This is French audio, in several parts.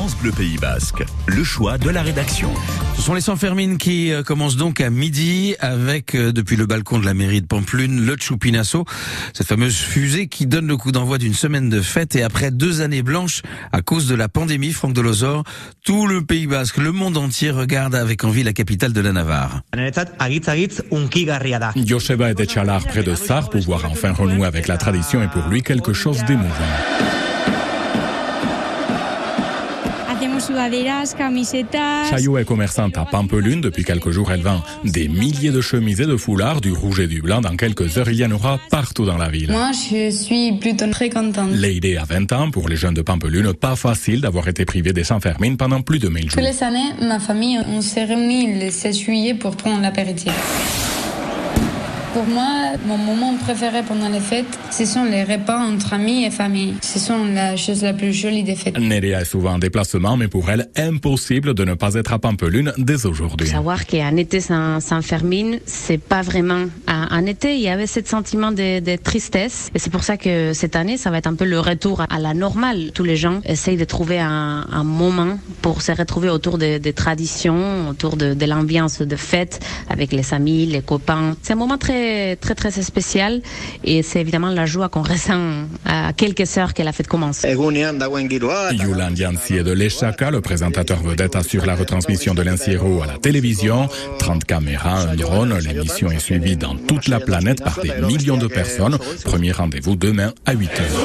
France Bleu Pays Basque, le choix de la rédaction. Ce sont les Sanfermines qui euh, commencent donc à midi avec, euh, depuis le balcon de la mairie de Pamplune, le Chupinasso, cette fameuse fusée qui donne le coup d'envoi d'une semaine de fête et après deux années blanches à cause de la pandémie, Franck Delozor, tout le Pays Basque, le monde entier regarde avec envie la capitale de la Navarre. Joseba est Chalar près de Sar, pouvoir enfin renouer avec la tradition est pour lui quelque chose d'émouvant. Chaillot est commerçante à Pampelune. Depuis quelques jours, elle vend des milliers de chemises et de foulards, du rouge et du blanc. Dans quelques heures, il y en aura partout dans la ville. Moi, je suis plutôt très contente. Lady a 20 ans. Pour les jeunes de Pampelune, pas facile d'avoir été privé des Saint-Fermines pendant plus de 1000 jours. Toutes les années, ma famille, on s'est réunis le 16 juillet pour prendre l'apéritif. Pour moi, mon moment préféré pendant les fêtes, ce sont les repas entre amis et famille. Ce sont la chose la plus jolie des fêtes. Nerea est souvent en déplacement, mais pour elle, impossible de ne pas être à Pampelune dès aujourd'hui. Savoir qu'un été sans, sans Fermine, c'est pas vraiment un, un, été. Il y avait ce sentiment de, de tristesse. Et c'est pour ça que cette année, ça va être un peu le retour à la normale. Tous les gens essayent de trouver un, un moment pour se retrouver autour des de traditions, autour de, de l'ambiance de fête avec les amis, les copains. C'est un moment très très très spécial et c'est évidemment la joie qu'on ressent à quelques heures que la fête commence. Yulan Yansi est de l'Echaka, le présentateur vedette assure la retransmission de l'Inciero à la télévision. 30 caméras, un drone, l'émission est suivie dans toute la planète par des millions de personnes. Premier rendez-vous demain à 8 heures.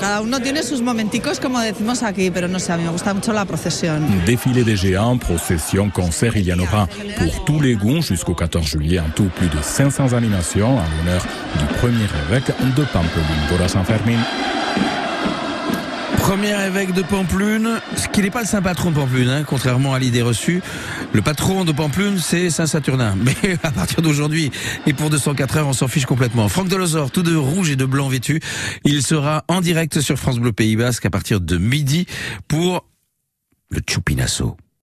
Cada uno tiene sus momenticos, como decimos aquí, pero no sé, a mí me gusta mucho la procesión. Défilé des géants, procession, concert, il y en aura pour tous les goûts jusqu'au 14 juillet. En tout, plus de 500 animations à l'honneur du premier évêque de Pampelune, Bora San Fermin. Premier évêque de Pamplune, ce qui n'est pas le saint patron de Pamplune, hein, contrairement à l'idée reçue. Le patron de Pamplune, c'est Saint Saturnin. Mais à partir d'aujourd'hui et pour 204 heures, on s'en fiche complètement. Franck Delozor, tout de rouge et de blanc vêtu, il sera en direct sur France Bleu Pays Basque à partir de midi pour le Chupinasso.